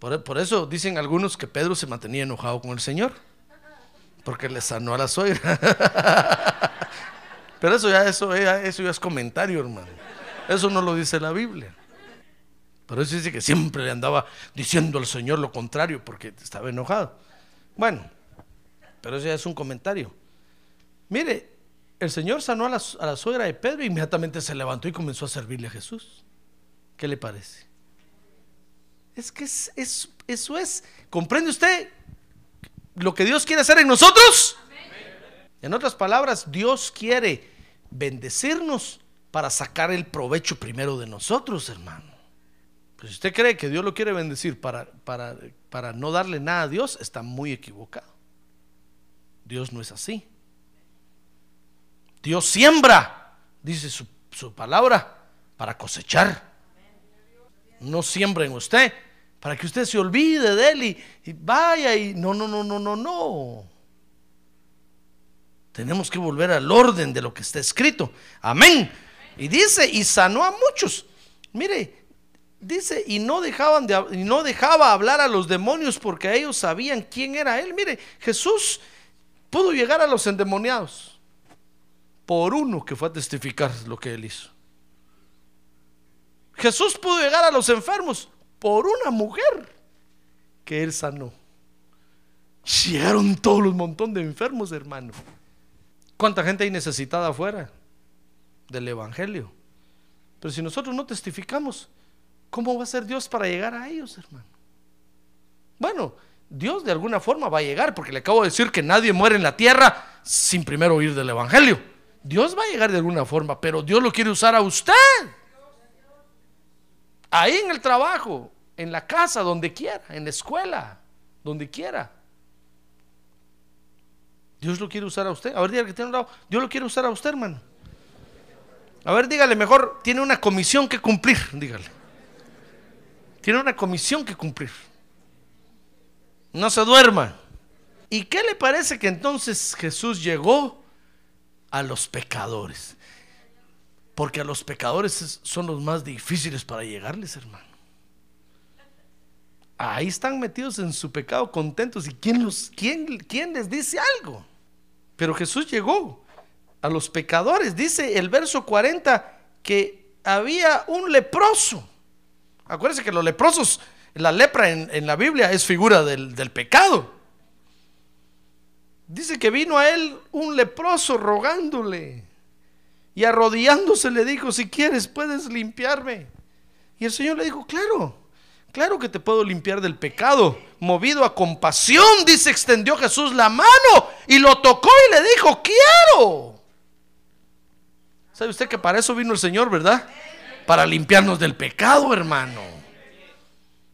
Por, eso dicen algunos que Pedro se mantenía enojado con el Señor. Porque le sanó a la suegra. Pero eso ya, eso, ya- eso ya es comentario, hermano. Eso no lo dice la Biblia. Pero eso dice que siempre le andaba diciendo al Señor lo contrario porque estaba enojado. Bueno, pero eso ya es un comentario. Mire, el Señor sanó a la, a suegra de Pedro e inmediatamente se levantó y comenzó a servirle a Jesús. ¿Qué le parece? Es que es, es- eso es. ¿Comprende usted lo que Dios quiere hacer en nosotros? En otras palabras, Dios quiere bendecirnos para sacar el provecho primero de nosotros, hermano. Pues si usted cree que Dios lo quiere bendecir para, no darle nada a Dios, está muy equivocado. Dios no es así. Dios siembra, dice su palabra, para cosechar. No siembra en usted, para que usted se olvide de él y, vaya y no, no, no, no, no, no. Tenemos que volver al orden de lo que está escrito. Amén. Y dice, y sanó a muchos. Mire, dice, y no dejaban de y no dejaba hablar a los demonios porque ellos sabían quién era él. Mire, Jesús pudo llegar a los endemoniados por uno que fue a testificar lo que él hizo. Jesús pudo llegar a los enfermos por una mujer que él sanó. Llegaron todos los montón de enfermos, hermano. ¿Cuánta gente hay necesitada afuera del Evangelio? Pero si nosotros no testificamos, ¿cómo va a ser Dios para llegar a ellos, hermano? Bueno, Dios de alguna forma va a llegar, porque le acabo de decir que nadie muere en la tierra sin primero oír del Evangelio. Dios va a llegar de alguna forma, pero Dios lo quiere usar a usted. Ahí en el trabajo, en la casa, donde quiera, en la escuela, donde quiera. Dios lo quiere usar a usted. A ver, dígale que tiene un lado. Dios lo quiere usar a usted, hermano. A ver, dígale, mejor tiene una comisión que cumplir, dígale. Tiene una comisión que cumplir. No se duerma. ¿Y qué le parece que entonces Jesús llegó a los pecadores? Porque a los pecadores es- son los más difíciles para llegarles, hermano. Ahí están metidos en su pecado contentos. ¿Y quién, los, quién, les dice algo? Pero Jesús llegó a los pecadores. Dice el verso 40 que había un leproso. Acuérdense que los leprosos, la lepra en, la Biblia es figura del pecado. Dice que vino a él un leproso rogándole y arrodillándose le dijo, si quieres puedes limpiarme. Y el Señor le dijo, claro, claro que te puedo limpiar del pecado. Movido a compasión, dice, extendió Jesús la mano y lo tocó y le dijo, quiero. ¿Sabe usted que para eso vino el Señor, verdad? Para limpiarnos del pecado, hermano.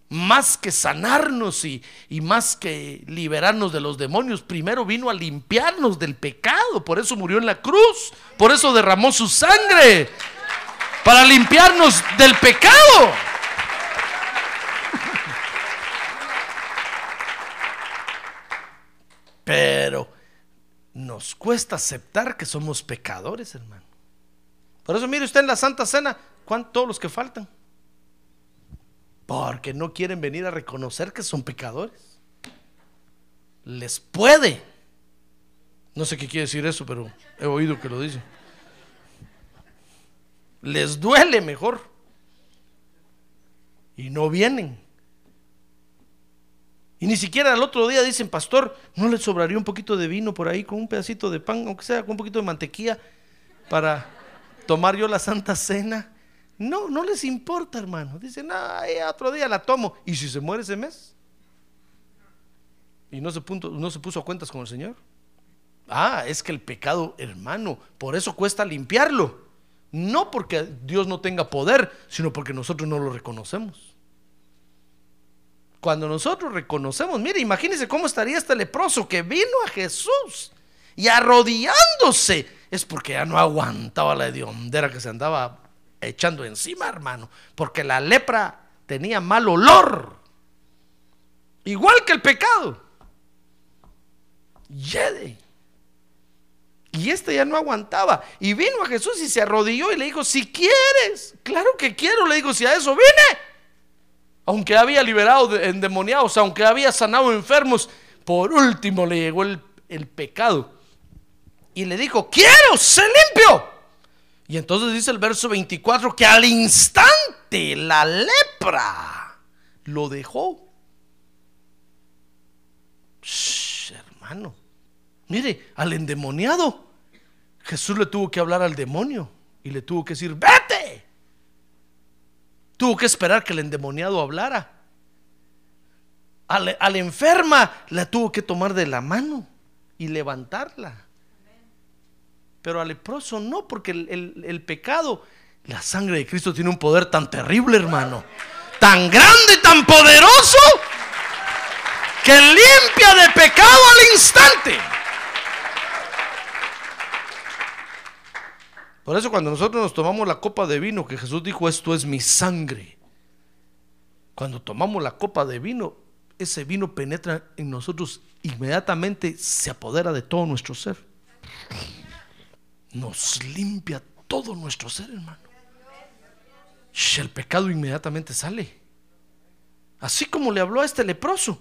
Más que sanarnos y, y más que liberarnos de los demonios, primero vino a limpiarnos del pecado. Por eso murió en la cruz. Por eso derramó su sangre. Para limpiarnos del pecado. Pero nos cuesta aceptar que somos pecadores, hermano. Por eso mire usted en la Santa Cena, ¿cuántos los que faltan? Porque no quieren venir a reconocer que son pecadores. Les puede. No sé qué quiere decir eso, pero he oído que lo dice. Les duele mejor. Y no vienen. Y ni siquiera al otro día dicen, pastor, ¿no le sobraría un poquito de vino por ahí con un pedacito de pan, aunque sea con un poquito de mantequilla, para tomar yo la santa cena? No, no les importa, hermano. Dicen, ah, otro día la tomo. ¿Y si se muere ese mes? ¿Y no se, punto- no se puso a cuentas con el Señor? Ah, es que el pecado, hermano, por eso cuesta limpiarlo. No porque Dios no tenga poder, sino porque nosotros no lo reconocemos. Cuando nosotros reconocemos, mire, imagínense cómo estaría este leproso que vino a Jesús y arrodillándose. Es porque ya no aguantaba la hediondera que se andaba echando encima, hermano. Porque la lepra tenía mal olor. Igual que el pecado. Yede. Y este ya no aguantaba. Y vino a Jesús y se arrodilló y le dijo, si quieres, claro que quiero, le digo, si a eso vine. Aunque había liberado de- endemoniados, aunque había sanado enfermos, por último le llegó el, el pecado. Y le dijo, quiero, sé limpio. Y entonces dice el verso 24 que al instante la lepra lo dejó. Shh, hermano. Mire, al endemoniado, Jesús le tuvo que hablar al demonio y le tuvo que decir, vete. Tuvo que esperar que el endemoniado hablara. A a la enferma la tuvo que tomar de la mano y levantarla. Pero al leproso no, porque el, pecado, la sangre de Cristo tiene un poder tan terrible, hermano. Tan grande tan poderoso que limpia de pecado al instante. Por eso cuando nosotros nos tomamos la copa de vino, que Jesús dijo, esto es mi sangre. Cuando tomamos la copa de vino, ese vino penetra en nosotros inmediatamente, se apodera de todo nuestro ser. Nos limpia todo nuestro ser, hermano. El pecado inmediatamente sale. Así como le habló a este leproso.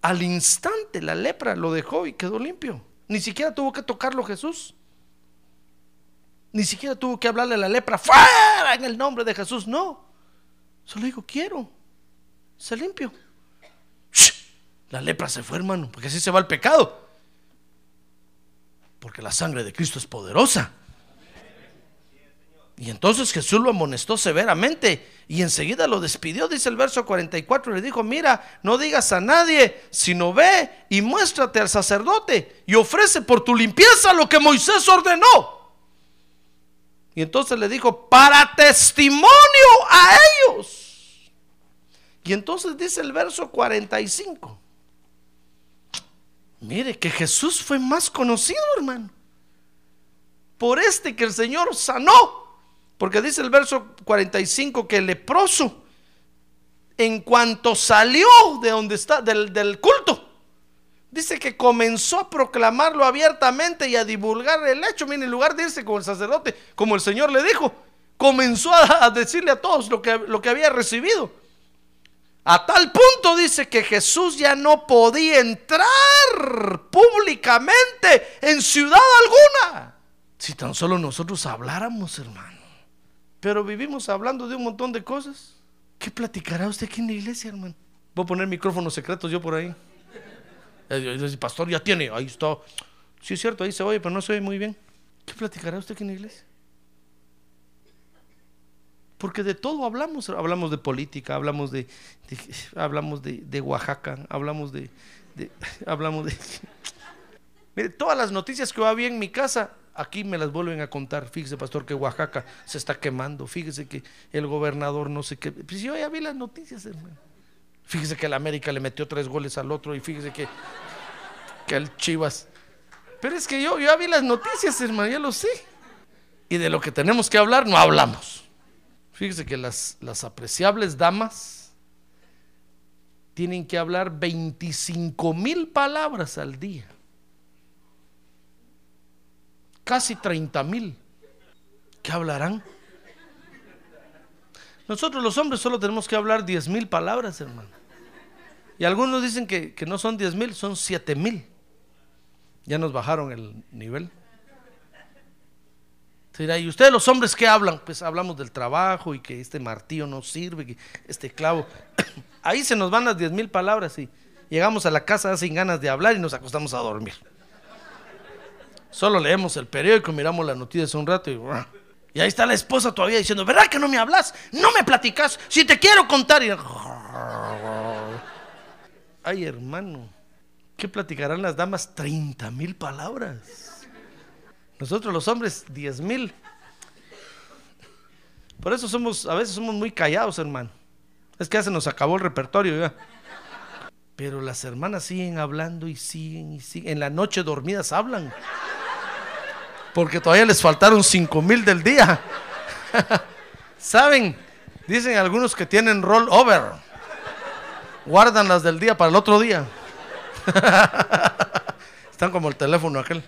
Al instante la lepra lo dejó y quedó limpio. Ni siquiera tuvo que tocarlo Jesús. Ni siquiera tuvo que hablarle a la lepra, fuera en el nombre de Jesús. No. Solo dijo, quiero. Se limpio. La lepra se fue, hermano, porque así se va el pecado. Porque la sangre de Cristo es poderosa. Y entonces Jesús lo amonestó severamente y enseguida lo despidió, dice el verso 44, y le dijo, mira, no digas a nadie, sino ve y muéstrate al sacerdote y ofrece por tu limpieza lo que Moisés ordenó. Y entonces le dijo, para testimonio a ellos. Y entonces dice el verso 45. Mire que Jesús fue más conocido, hermano. Por este que el Señor sanó. Porque dice el verso 45 que el leproso, en cuanto salió de donde está, del, culto, dice que comenzó a proclamarlo abiertamente y a divulgar el hecho. Mire, en lugar de irse con el sacerdote, como el Señor le dijo, comenzó a, a decirle a todos lo que, lo que había recibido. A tal punto dice que Jesús ya no podía entrar públicamente en ciudad alguna. Si tan solo nosotros habláramos, hermano. Pero vivimos hablando de un montón de cosas. ¿Qué platicará usted aquí en la iglesia, hermano? Voy a poner micrófonos secretos yo por ahí. Eh, El pastor ya tiene, ahí está. Sí, es cierto, ahí se oye, pero no se oye muy bien. ¿Qué platicará usted aquí en la iglesia? Porque de todo hablamos, hablamos de política, hablamos de, hablamos de, Oaxaca, hablamos de, hablamos de Mire, todas las noticias que bien en mi casa, aquí me las vuelven a contar. Fíjese, pastor, que Oaxaca se está quemando. Fíjese que el gobernador no sé qué. Pues yo ya vi las noticias, hermano. Fíjese que el América le metió tres goles al otro y fíjese que, que el Chivas. Pero es que yo, yo ya vi las noticias, hermano, ya lo sé. Y de lo que tenemos que hablar, no hablamos. Fíjese que las, las apreciables damas tienen que hablar 25 mil palabras al día. Casi 30 mil. ¿Qué hablarán? Nosotros los hombres solo tenemos que hablar 10 mil palabras, hermano. Y algunos dicen que, que no son 10 mil, son 7 mil. Ya nos bajaron el nivel. ¿Y ustedes los hombres qué hablan? Pues hablamos del trabajo y que este martillo no sirve, que este clavo. Ahí se nos van las 10 mil palabras y llegamos a la casa sin ganas de hablar y nos acostamos a dormir. Solo leemos el periódico, miramos las noticias un rato y, y ahí está la esposa todavía diciendo, ¿verdad que no me hablas? No me platicas, si te quiero contar. Y, Ay, hermano, ¿qué platicarán las damas? 30 mil palabras. Nosotros los hombres, 10 mil. Por eso somos, a veces somos muy callados, hermano. Es que ya se nos acabó el repertorio ya. Pero las hermanas siguen hablando y siguen y siguen. En la noche dormidas hablan. Porque todavía les faltaron 5 mil del día. ¿Saben? Dicen algunos que tienen roll over. Guardan las del día para el otro día. Están como el teléfono aquel.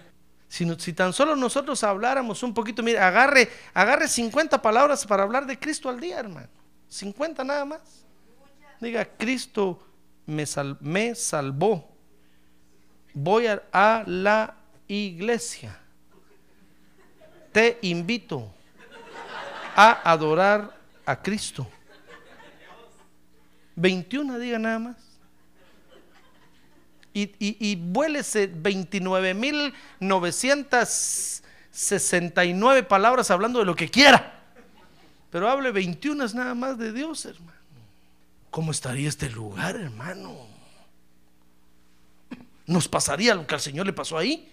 Si, tan solo nosotros habláramos un poquito, mire, agarre, agarre 50 palabras para hablar de Cristo al día, hermano. 50 nada más. Diga, Cristo me, sal- me salvó. Voy a, a la iglesia. Te invito a adorar a Cristo. 21, diga nada más. Y, y, y vuélese 29.969 palabras hablando de lo que quiera. Pero hable 21 nada más de Dios, hermano. ¿Cómo estaría este lugar, hermano? ¿Nos pasaría lo que al Señor le pasó ahí?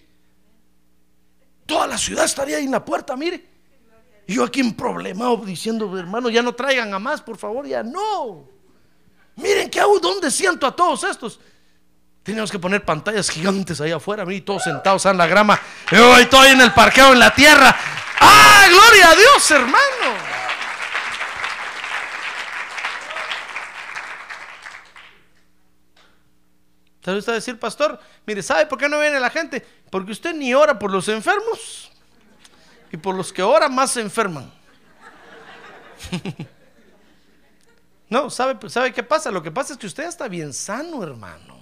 Toda la ciudad estaría ahí en la puerta, mire. Yo aquí en problemado diciendo, hermano, ya no traigan a más, por favor, ya no. Miren que hago, ¿dónde siento a todos estos? Teníamos que poner pantallas gigantes ahí afuera, mire, todos sentados en la grama. Yo estoy en el parqueo en la tierra. ¡Ah, gloria a Dios, hermano! Va a decir, pastor, mire, ¿sabe por qué no viene la gente? Porque usted ni ora por los enfermos y por los que oran más se enferman. no, ¿sabe, ¿sabe qué pasa? Lo que pasa es que usted está bien sano, hermano.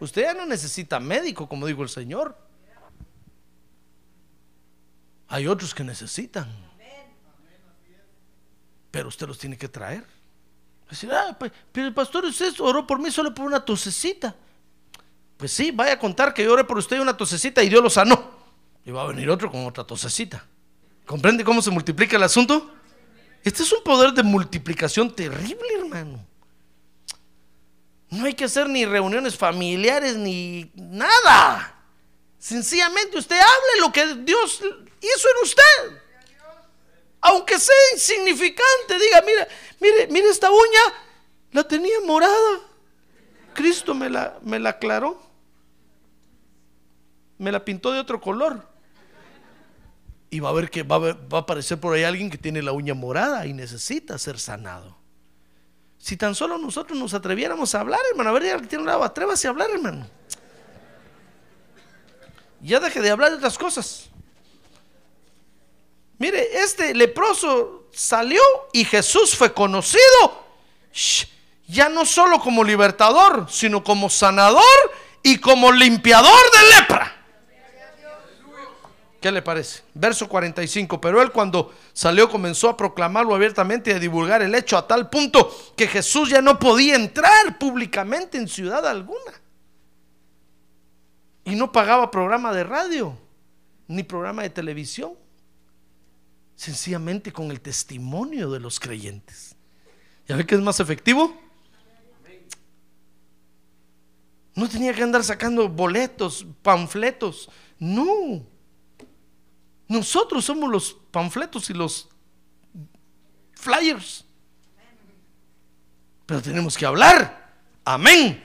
Usted ya no necesita médico, como dijo el Señor. Hay otros que necesitan. Pero usted los tiene que traer. Ah, pero el pastor, usted oró por mí solo por una tosecita. Pues sí, vaya a contar que yo oré por usted una tosecita y Dios lo sanó. Y va a venir otro con otra tosecita. ¿Comprende cómo se multiplica el asunto? Este es un poder de multiplicación terrible, hermano. No hay que hacer ni reuniones familiares ni nada. Sencillamente usted hable lo que Dios hizo en usted. Aunque sea insignificante, diga, mira, mire, mire esta uña, la tenía morada. Cristo me la, me la aclaró. Me la pintó de otro color. Y va a ver que va va a aparecer por ahí alguien que tiene la uña morada y necesita ser sanado. Si tan solo nosotros nos atreviéramos a hablar, hermano, a ver, alguien que tiene un lado, atrévase a hablar, hermano. Ya deje de hablar de otras cosas. Mire, este leproso salió y Jesús fue conocido. Ya no solo como libertador, sino como sanador y como limpiador de lepra. ¿Qué le parece? Verso 45. Pero él cuando salió comenzó a proclamarlo abiertamente y a divulgar el hecho a tal punto que Jesús ya no podía entrar públicamente en ciudad alguna. Y no pagaba programa de radio ni programa de televisión. Sencillamente con el testimonio de los creyentes. ¿Ya ve que es más efectivo? No tenía que andar sacando boletos, panfletos. No. Nosotros somos los panfletos y los flyers. Pero tenemos que hablar. Amén.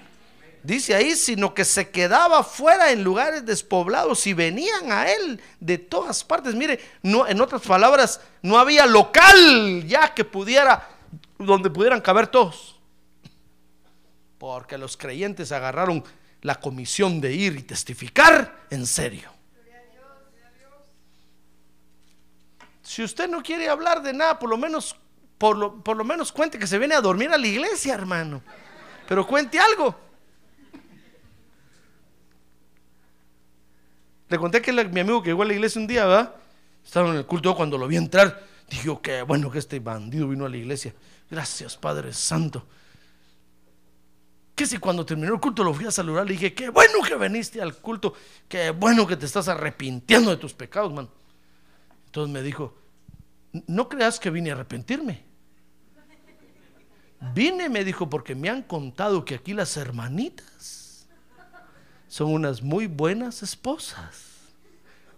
Dice ahí, sino que se quedaba fuera en lugares despoblados y venían a él de todas partes. Mire, no, en otras palabras, no había local ya que pudiera, donde pudieran caber todos. Porque los creyentes agarraron la comisión de ir y testificar en serio. Si usted no quiere hablar de nada, por lo menos, por lo, por lo menos cuente que se viene a dormir a la iglesia, hermano. Pero cuente algo. Le conté que mi amigo que llegó a la iglesia un día, ¿verdad? Estaba en el culto cuando lo vi entrar. Dije, qué bueno que este bandido vino a la iglesia. Gracias, Padre Santo. Que si cuando terminó el culto lo fui a saludar, le dije, qué bueno que viniste al culto, qué bueno que te estás arrepintiendo de tus pecados, man. Entonces me dijo, no creas que vine a arrepentirme. Vine, me dijo, porque me han contado que aquí las hermanitas son unas muy buenas esposas.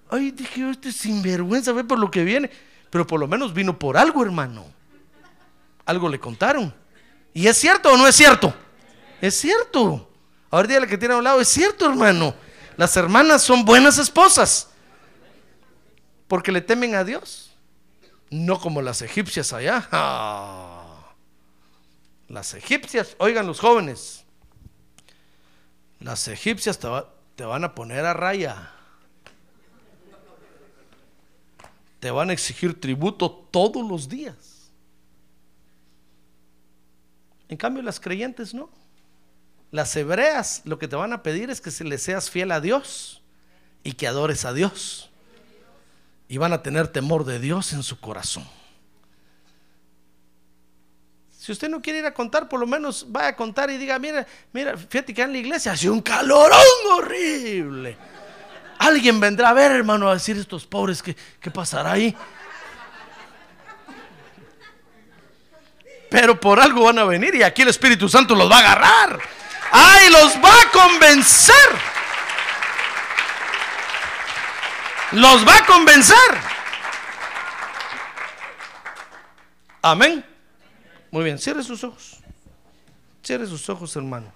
Ay, dije, este sinvergüenza, ve por lo que viene. Pero por lo menos vino por algo, hermano. Algo le contaron. ¿Y es cierto o no es cierto? Es cierto. Ahora dígale que tiene a un lado, es cierto, hermano. Las hermanas son buenas esposas. Porque le temen a Dios. No como las egipcias allá. Ah. Las egipcias, oigan los jóvenes. Las egipcias te van a poner a raya. Te van a exigir tributo todos los días. En cambio, las creyentes no. Las hebreas lo que te van a pedir es que se seas fiel a Dios y que adores a Dios. Y van a tener temor de Dios en su corazón. Si usted no quiere ir a contar, por lo menos vaya a contar y diga, mira, mira, fíjate que en la iglesia hace un calorón horrible. Alguien vendrá a ver, hermano, a decir estos pobres, ¿qué, qué pasará ahí? Pero por algo van a venir y aquí el Espíritu Santo los va a agarrar. ¡Ay, los va a convencer! Los va a convencer. Amén. Muy bien, cierre sus ojos. Cierre sus ojos, hermano.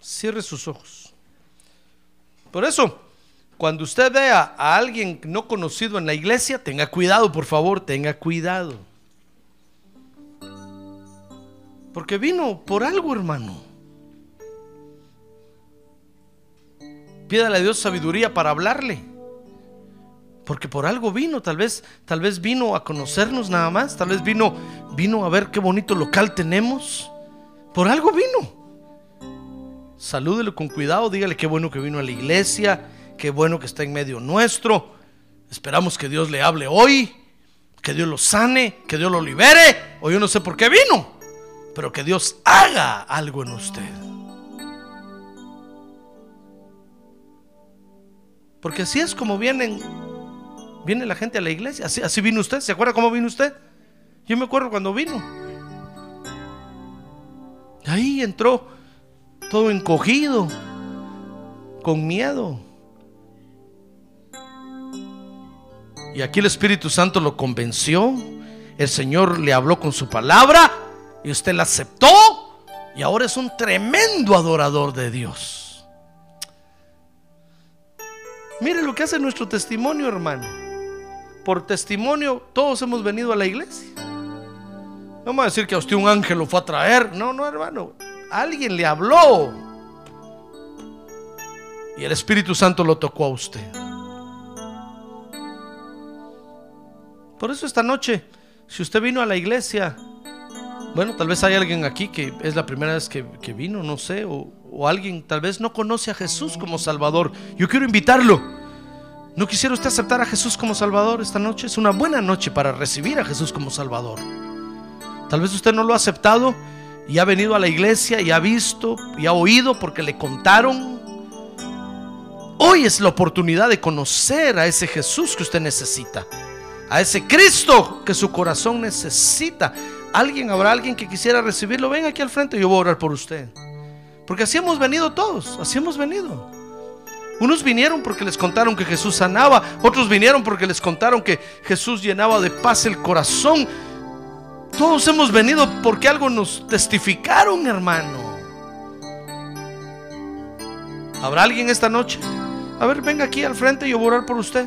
Cierre sus ojos. Por eso, cuando usted vea a alguien no conocido en la iglesia, tenga cuidado, por favor, tenga cuidado. Porque vino por algo, hermano. Pídale a Dios sabiduría para hablarle. Porque por algo vino, tal vez, tal vez vino a conocernos nada más, tal vez vino, vino a ver qué bonito local tenemos. Por algo vino. Salúdelo con cuidado, dígale qué bueno que vino a la iglesia, qué bueno que está en medio nuestro. Esperamos que Dios le hable hoy, que Dios lo sane, que Dios lo libere, o yo no sé por qué vino, pero que Dios haga algo en usted. Porque así es como vienen, viene la gente a la iglesia. Así, así vino usted. ¿Se acuerda cómo vino usted? Yo me acuerdo cuando vino. Ahí entró todo encogido, con miedo. Y aquí el Espíritu Santo lo convenció. El Señor le habló con su palabra y usted la aceptó. Y ahora es un tremendo adorador de Dios. Mire lo que hace nuestro testimonio, hermano. Por testimonio, todos hemos venido a la iglesia. No vamos a decir que a usted un ángel lo fue a traer. No, no, hermano. Alguien le habló. Y el Espíritu Santo lo tocó a usted. Por eso esta noche, si usted vino a la iglesia, bueno, tal vez hay alguien aquí que es la primera vez que, que vino, no sé, o, o alguien tal vez no conoce a Jesús como Salvador, yo quiero invitarlo. ¿No quisiera usted aceptar a Jesús como Salvador esta noche? Es una buena noche para recibir a Jesús como Salvador. Tal vez usted no lo ha aceptado y ha venido a la iglesia y ha visto y ha oído porque le contaron. Hoy es la oportunidad de conocer a ese Jesús que usted necesita, a ese Cristo que su corazón necesita. Alguien, habrá alguien que quisiera recibirlo. Ven aquí al frente, yo voy a orar por usted. Porque así hemos venido todos, así hemos venido. Unos vinieron porque les contaron que Jesús sanaba, otros vinieron porque les contaron que Jesús llenaba de paz el corazón. Todos hemos venido porque algo nos testificaron, hermano. ¿Habrá alguien esta noche? A ver, venga aquí al frente y yo voy a orar por usted.